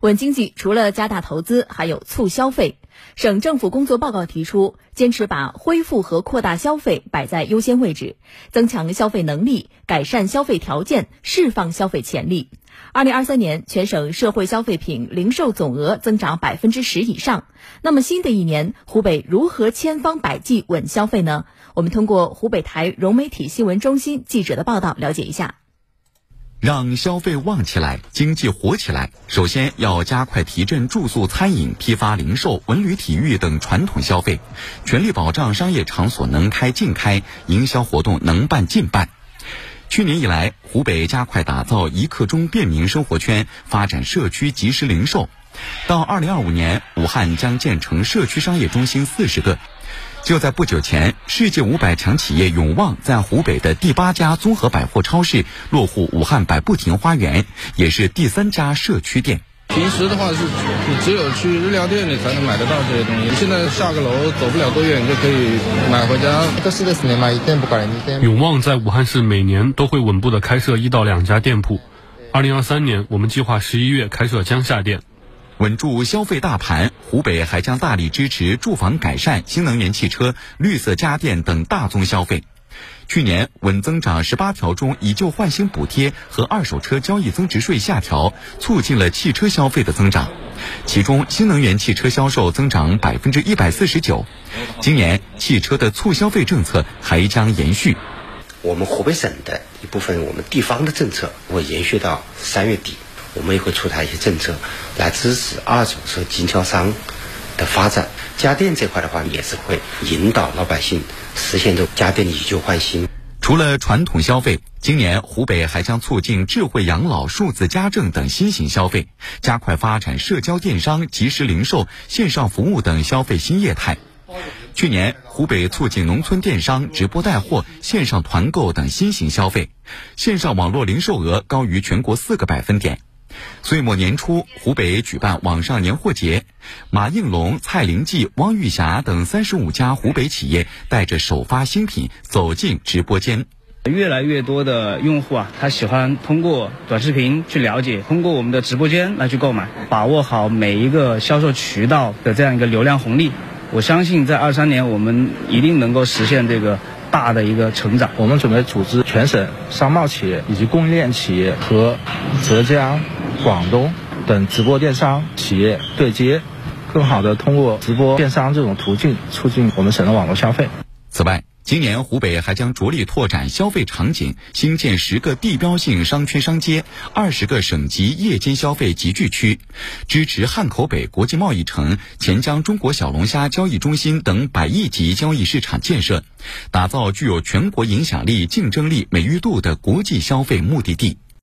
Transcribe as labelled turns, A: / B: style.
A: 稳经济除了加大投资，还有促消费。省政府工作报告提出，坚持把恢复和扩大消费摆在优先位置，增强消费能力，改善消费条件，释放消费潜力。二零二三年，全省社会消费品零售总额增长百分之十以上。那么，新的一年，湖北如何千方百计稳消费呢？我们通过湖北台融媒体新闻中心记者的报道了解一下。
B: 让消费旺起来，经济活起来，首先要加快提振住宿、餐饮、批发、零售、文旅、体育等传统消费，全力保障商业场所能开尽开，营销活动能办尽办。去年以来，湖北加快打造一刻钟便民生活圈，发展社区即时零售。到二零二五年，武汉将建成社区商业中心四十个。就在不久前，世界五百强企业永旺在湖北的第八家综合百货超市落户武汉百步亭花园，也是第三家社区店。
C: 平时的话是，你只有去日料店里才能买得到这些东西。现在下个楼走不了多远，就可以买回家。
D: 永旺在武汉市每年都会稳步的开设一到两家店铺。二零二三年，我们计划十一月开设江夏店。
B: 稳住消费大盘，湖北还将大力支持住房改善、新能源汽车、绿色家电等大宗消费。去年稳增长十八条中，以旧换新补贴和二手车交易增值税下调，促进了汽车消费的增长。其中，新能源汽车销售增长百分之一百四十九。今年汽车的促消费政策还将延续。
E: 我们湖北省的一部分，我们地方的政策会延续到三月底。我们也会出台一些政策来支持二手车经销商的发展。家电这块的话，也是会引导老百姓实现这家电以旧换新。
B: 除了传统消费，今年湖北还将促进智慧养老、数字家政等新型消费，加快发展社交电商、即时零售、线上服务等消费新业态。去年，湖北促进农村电商、直播带货、线上团购等新型消费，线上网络零售额高于全国四个百分点。岁末年初，湖北举办网上年货节，马应龙、蔡林记、汪玉霞等三十五家湖北企业带着首发新品走进直播间。
F: 越来越多的用户啊，他喜欢通过短视频去了解，通过我们的直播间来去购买，把握好每一个销售渠道的这样一个流量红利。我相信在二三年，我们一定能够实现这个大的一个成长。
G: 我们准备组织全省商贸企业以及供应链企业和浙江。广东等直播电商企业对接，更好的通过直播电商这种途径促进我们省的网络消费。
B: 此外，今年湖北还将着力拓展消费场景，新建十个地标性商圈商街、二十个省级夜间消费集聚区，支持汉口北国际贸易城、钱江中国小龙虾交易中心等百亿级交易市场建设，打造具有全国影响力、竞争力、美誉度的国际消费目的地。